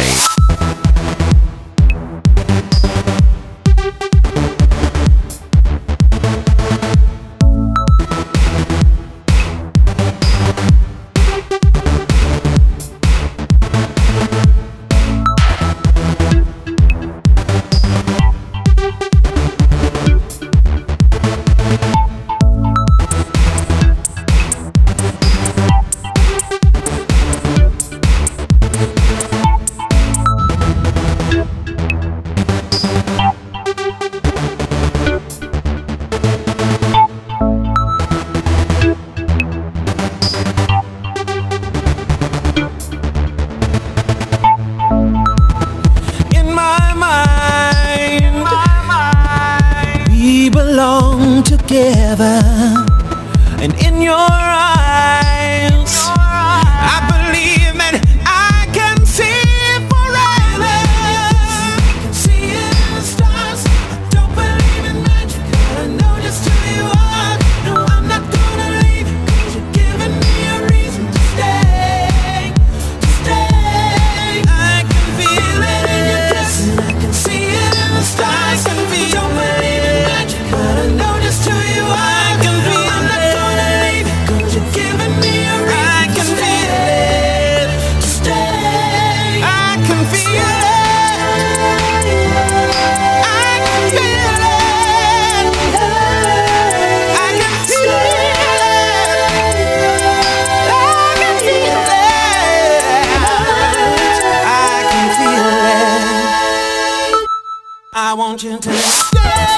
say. together. And in your eyes want you to. stay.